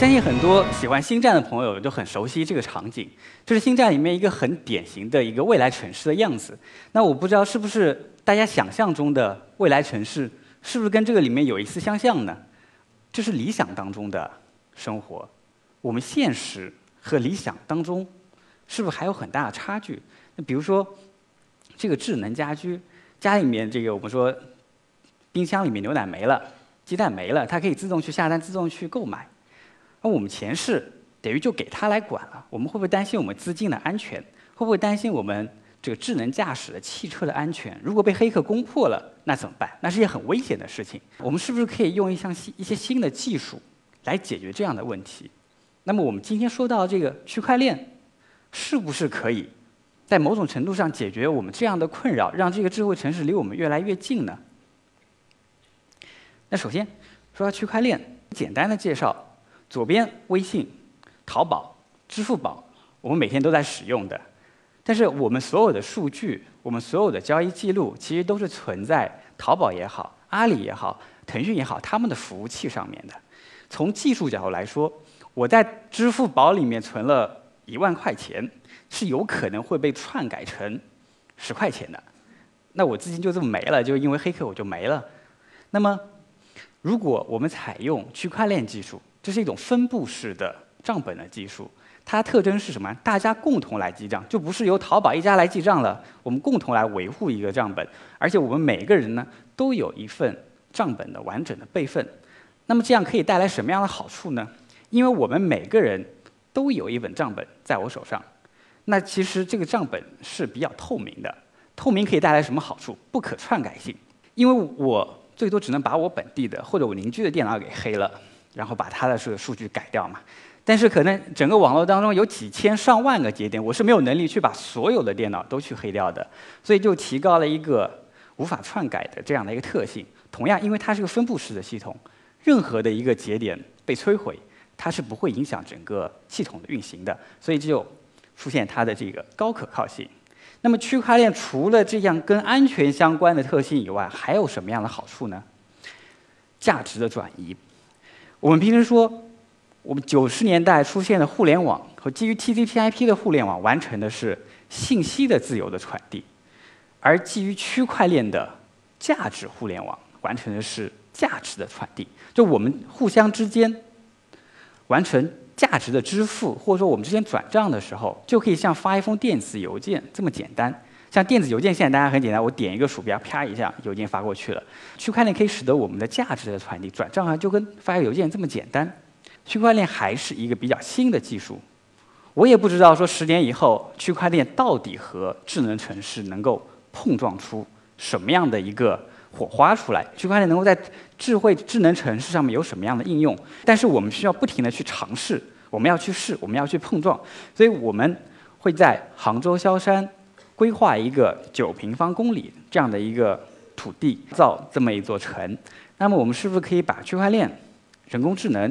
相信很多喜欢星战的朋友都很熟悉这个场景，这是星战里面一个很典型的一个未来城市的样子。那我不知道是不是大家想象中的未来城市，是不是跟这个里面有一丝相像呢？这是理想当中的生活，我们现实和理想当中是不是还有很大的差距？那比如说这个智能家居，家里面这个我们说冰箱里面牛奶没了，鸡蛋没了，它可以自动去下单，自动去购买。那我们前世等于就给他来管了，我们会不会担心我们资金的安全？会不会担心我们这个智能驾驶的汽车的安全？如果被黑客攻破了，那怎么办？那是一件很危险的事情。我们是不是可以用一项新一些新的技术来解决这样的问题？那么我们今天说到这个区块链，是不是可以在某种程度上解决我们这样的困扰，让这个智慧城市离我们越来越近呢？那首先说到区块链，简单的介绍。左边微信、淘宝、支付宝，我们每天都在使用的。但是我们所有的数据、我们所有的交易记录，其实都是存在淘宝也好、阿里也好、腾讯也好他们的服务器上面的。从技术角度来说，我在支付宝里面存了一万块钱，是有可能会被篡改成十块钱的。那我资金就这么没了，就因为黑客我就没了。那么，如果我们采用区块链技术，这是一种分布式的账本的技术，它的特征是什么？大家共同来记账，就不是由淘宝一家来记账了，我们共同来维护一个账本，而且我们每个人呢都有一份账本的完整的备份。那么这样可以带来什么样的好处呢？因为我们每个人都有一本账本在我手上，那其实这个账本是比较透明的。透明可以带来什么好处？不可篡改性，因为我最多只能把我本地的或者我邻居的电脑给黑了。然后把它的这个数据改掉嘛，但是可能整个网络当中有几千上万个节点，我是没有能力去把所有的电脑都去黑掉的，所以就提高了一个无法篡改的这样的一个特性。同样，因为它是个分布式的系统，任何的一个节点被摧毁，它是不会影响整个系统的运行的，所以就出现它的这个高可靠性。那么，区块链除了这样跟安全相关的特性以外，还有什么样的好处呢？价值的转移。我们平时说，我们九十年代出现的互联网和基于 TCP/IP 的互联网，完成的是信息的自由的传递；而基于区块链的价值互联网，完成的是价值的传递。就我们互相之间完成价值的支付，或者说我们之间转账的时候，就可以像发一封电子邮件这么简单。像电子邮件，现在大家很简单，我点一个鼠标，啪一下，邮件发过去了。区块链可以使得我们的价值的传递、转账啊，就跟发个邮件这么简单。区块链还是一个比较新的技术，我也不知道说十年以后，区块链到底和智能城市能够碰撞出什么样的一个火花出来。区块链能够在智慧智能城市上面有什么样的应用？但是我们需要不停的去尝试，我们要去试，我们要去碰撞。所以我们会在杭州萧山。规划一个九平方公里这样的一个土地，造这么一座城，那么我们是不是可以把区块链、人工智能、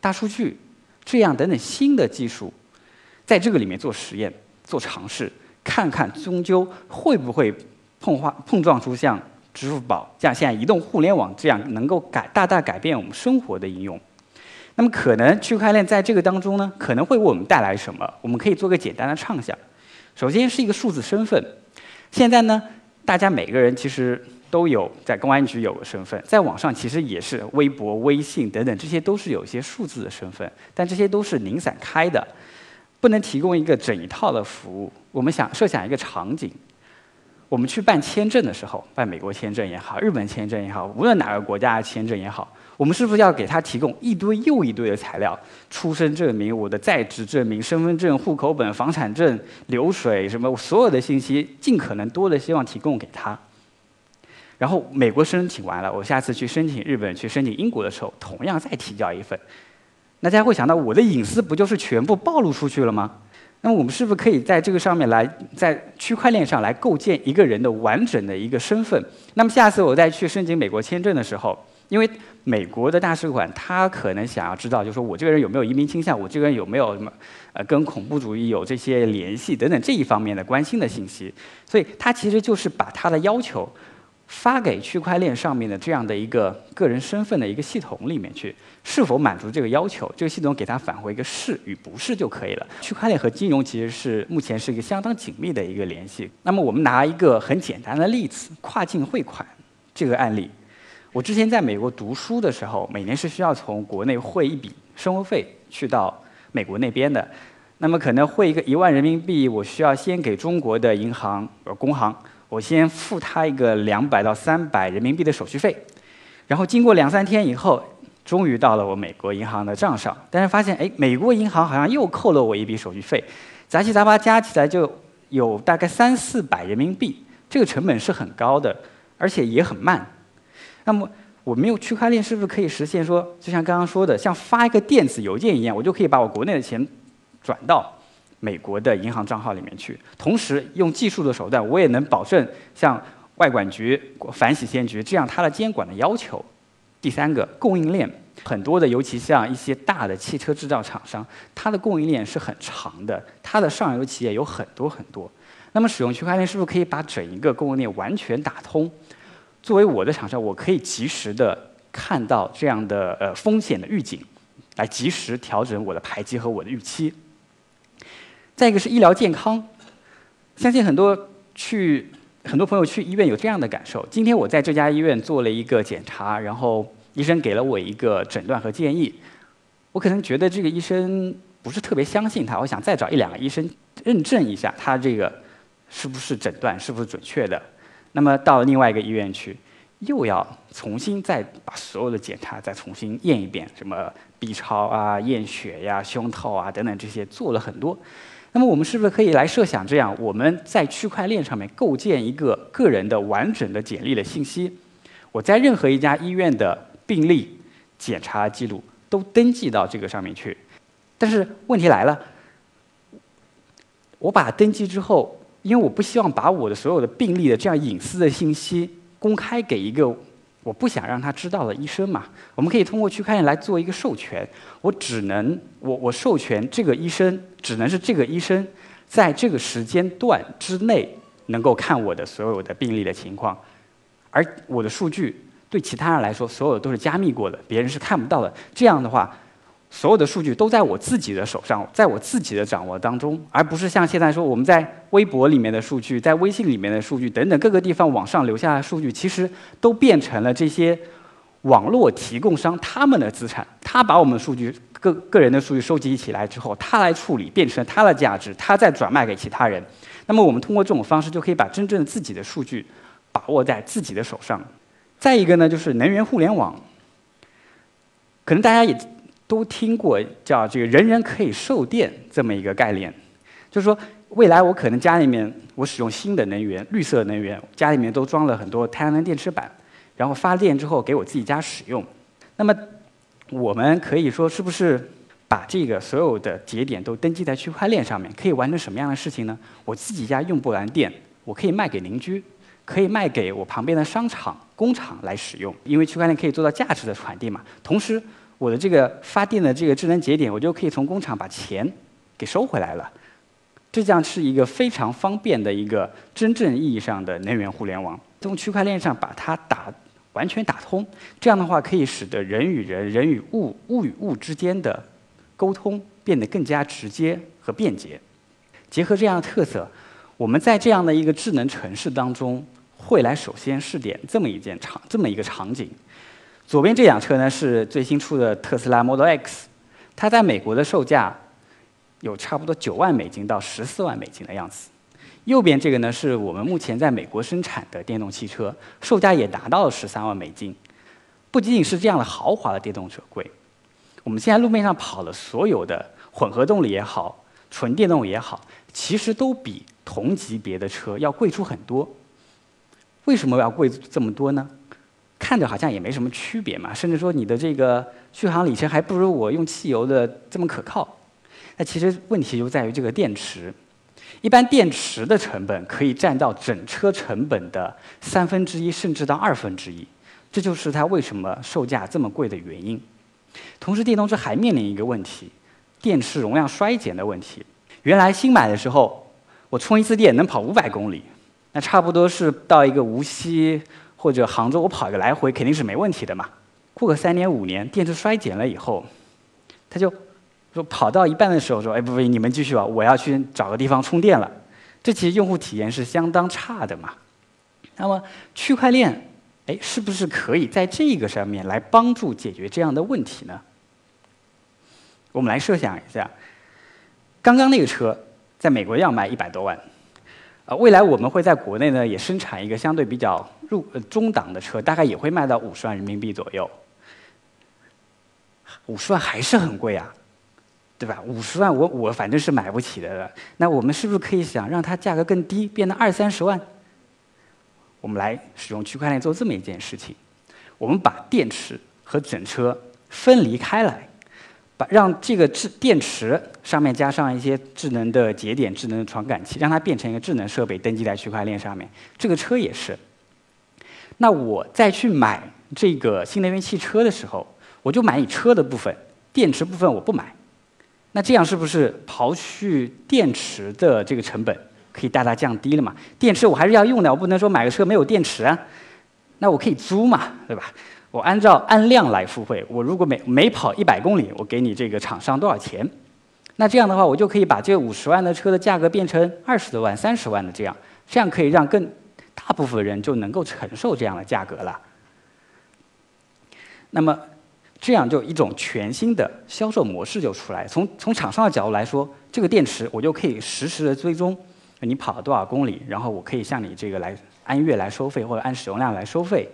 大数据这样等等新的技术，在这个里面做实验、做尝试，看看终究会不会碰化碰撞出像支付宝、像现在移动互联网这样能够改大大改变我们生活的应用？那么可能区块链在这个当中呢，可能会为我们带来什么？我们可以做个简单的畅想。首先是一个数字身份，现在呢，大家每个人其实都有在公安局有个身份，在网上其实也是微博、微信等等，这些都是有一些数字的身份，但这些都是零散开的，不能提供一个整一套的服务。我们想设想一个场景，我们去办签证的时候，办美国签证也好，日本签证也好，无论哪个国家的签证也好。我们是不是要给他提供一堆又一堆的材料？出生证明、我的在职证明、身份证、户口本、房产证、流水什么，所有的信息尽可能多的希望提供给他。然后美国申请完了，我下次去申请日本、去申请英国的时候，同样再提交一份。那大家会想到，我的隐私不就是全部暴露出去了吗？那我们是不是可以在这个上面来，在区块链上来构建一个人的完整的一个身份？那么下次我再去申请美国签证的时候，因为美国的大使馆，他可能想要知道，就是说我这个人有没有移民倾向，我这个人有没有什么，呃，跟恐怖主义有这些联系等等这一方面的关心的信息。所以，他其实就是把他的要求发给区块链上面的这样的一个个人身份的一个系统里面去，是否满足这个要求？这个系统给它返回一个是与不是就可以了。区块链和金融其实是目前是一个相当紧密的一个联系。那么我们拿一个很简单的例子，跨境汇款这个案例。我之前在美国读书的时候，每年是需要从国内汇一笔生活费去到美国那边的。那么可能汇一个一万人民币，我需要先给中国的银行呃工行。我先付他一个两百到三百人民币的手续费，然后经过两三天以后，终于到了我美国银行的账上，但是发现哎，美国银行好像又扣了我一笔手续费，杂七杂八加起来就有大概三四百人民币，这个成本是很高的，而且也很慢。那么我们用区块链是不是可以实现说，就像刚刚说的，像发一个电子邮件一样，我就可以把我国内的钱转到？美国的银行账号里面去，同时用技术的手段，我也能保证像外管局、反洗钱局这样它的监管的要求。第三个，供应链很多的，尤其像一些大的汽车制造厂商，它的供应链是很长的，它的上游企业有很多很多。那么使用区块链是不是可以把整一个供应链完全打通？作为我的厂商，我可以及时的看到这样的呃风险的预警，来及时调整我的排期和我的预期。再一个是医疗健康，相信很多去很多朋友去医院有这样的感受。今天我在这家医院做了一个检查，然后医生给了我一个诊断和建议。我可能觉得这个医生不是特别相信他，我想再找一两个医生认证一下他这个是不是诊断是不是准确的。那么到另外一个医院去，又要重新再把所有的检查再重新验一遍，什么 B 超啊、验血呀、胸透啊等等这些做了很多。那么我们是不是可以来设想，这样我们在区块链上面构建一个个人的完整的简历的信息？我在任何一家医院的病历、检查记录都登记到这个上面去。但是问题来了，我把登记之后，因为我不希望把我的所有的病历的这样隐私的信息公开给一个。我不想让他知道的医生嘛，我们可以通过区块链来做一个授权。我只能我我授权这个医生，只能是这个医生在这个时间段之内能够看我的所有的病例的情况，而我的数据对其他人来说，所有都是加密过的，别人是看不到的。这样的话。所有的数据都在我自己的手上，在我自己的掌握当中，而不是像现在说我们在微博里面的数据，在微信里面的数据等等各个地方网上留下的数据，其实都变成了这些网络提供商他们的资产。他把我们的数据、个个人的数据收集起来之后，他来处理，变成他的价值，他再转卖给其他人。那么我们通过这种方式，就可以把真正自己的数据把握在自己的手上。再一个呢，就是能源互联网，可能大家也。都听过叫这个“人人可以售电”这么一个概念，就是说未来我可能家里面我使用新的能源、绿色能源，家里面都装了很多太阳能电池板，然后发电之后给我自己家使用。那么我们可以说是不是把这个所有的节点都登记在区块链上面，可以完成什么样的事情呢？我自己家用不完电，我可以卖给邻居，可以卖给我旁边的商场、工厂来使用，因为区块链可以做到价值的传递嘛。同时我的这个发电的这个智能节点，我就可以从工厂把钱给收回来了。这将是一个非常方便的一个真正意义上的能源互联网。从区块链上把它打完全打通，这样的话可以使得人与人、人与物、物与物之间的沟通变得更加直接和便捷。结合这样的特色，我们在这样的一个智能城市当中，会来首先试点这么一件场，这么一个场景。左边这辆车呢是最新出的特斯拉 Model X，它在美国的售价有差不多九万美金到十四万美金的样子。右边这个呢是我们目前在美国生产的电动汽车，售价也达到了十三万美金。不仅仅是这样的豪华的电动车贵，我们现在路面上跑的所有的混合动力也好，纯电动也好，其实都比同级别的车要贵出很多。为什么要贵这么多呢？看着好像也没什么区别嘛，甚至说你的这个续航里程还不如我用汽油的这么可靠。那其实问题就在于这个电池，一般电池的成本可以占到整车成本的三分之一甚至到二分之一，这就是它为什么售价这么贵的原因。同时，电动车还面临一个问题，电池容量衰减的问题。原来新买的时候，我充一次电能跑五百公里，那差不多是到一个无锡。或者杭州我跑一个来回肯定是没问题的嘛。过个三年五年，电池衰减了以后，他就说跑到一半的时候说：“哎，不不，你们继续吧，我要去找个地方充电了。”这其实用户体验是相当差的嘛。那么区块链，哎，是不是可以在这个上面来帮助解决这样的问题呢？我们来设想一下，刚刚那个车在美国要卖一百多万。呃，未来我们会在国内呢也生产一个相对比较入呃中档的车，大概也会卖到五十万人民币左右。五十万还是很贵啊，对吧？五十万我我反正是买不起的了。那我们是不是可以想让它价格更低，变得二三十万？我们来使用区块链做这么一件事情，我们把电池和整车分离开来。把让这个智电池上面加上一些智能的节点、智能的传感器，让它变成一个智能设备，登记在区块链上面。这个车也是。那我再去买这个新能源汽车的时候，我就买你车的部分，电池部分我不买。那这样是不是刨去电池的这个成本可以大大降低了嘛？电池我还是要用的，我不能说买个车没有电池啊。那我可以租嘛，对吧？我按照按量来付费，我如果每每跑一百公里，我给你这个厂商多少钱？那这样的话，我就可以把这五十万的车的价格变成二十多万、三十万的这样，这样可以让更大部分人就能够承受这样的价格了。那么，这样就一种全新的销售模式就出来。从从厂商的角度来说，这个电池我就可以实时的追踪你跑了多少公里，然后我可以向你这个来按月来收费或者按使用量来收费。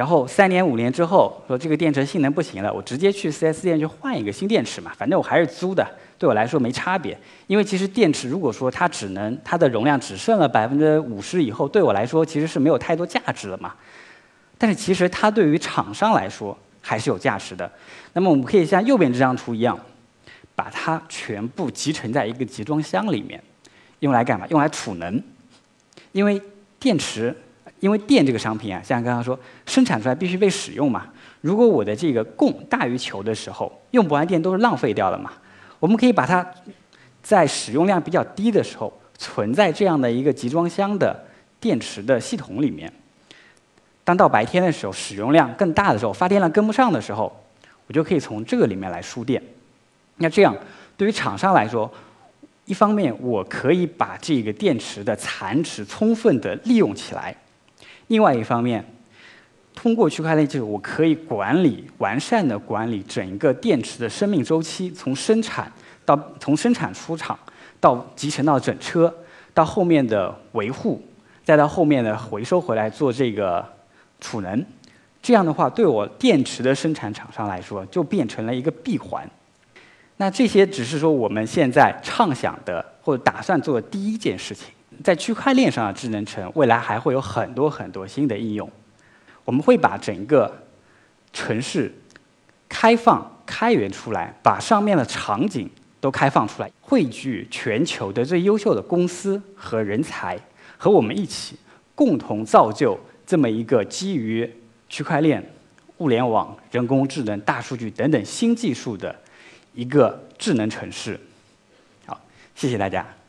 然后三年五年之后，说这个电池性能不行了，我直接去 4S 店去换一个新电池嘛，反正我还是租的，对我来说没差别。因为其实电池如果说它只能它的容量只剩了百分之五十以后，对我来说其实是没有太多价值了嘛。但是其实它对于厂商来说还是有价值的。那么我们可以像右边这张图一样，把它全部集成在一个集装箱里面，用来干嘛？用来储能。因为电池。因为电这个商品啊，像刚刚说，生产出来必须被使用嘛。如果我的这个供大于求的时候，用不完电都是浪费掉了嘛。我们可以把它在使用量比较低的时候，存在这样的一个集装箱的电池的系统里面。当到白天的时候，使用量更大的时候，发电量跟不上的时候，我就可以从这个里面来输电。那这样对于厂商来说，一方面我可以把这个电池的残值充分的利用起来。另外一方面，通过区块链技术，我可以管理完善的管理整个电池的生命周期，从生产到从生产出厂到集成到整车，到后面的维护，再到后面的回收回来做这个储能。这样的话，对我电池的生产厂商来说，就变成了一个闭环。那这些只是说我们现在畅想的或者打算做的第一件事情。在区块链上的智能城，未来还会有很多很多新的应用。我们会把整个城市开放、开源出来，把上面的场景都开放出来，汇聚全球的最优秀的公司和人才，和我们一起共同造就这么一个基于区块链、物联网、人工智能、大数据等等新技术的一个智能城市。好，谢谢大家。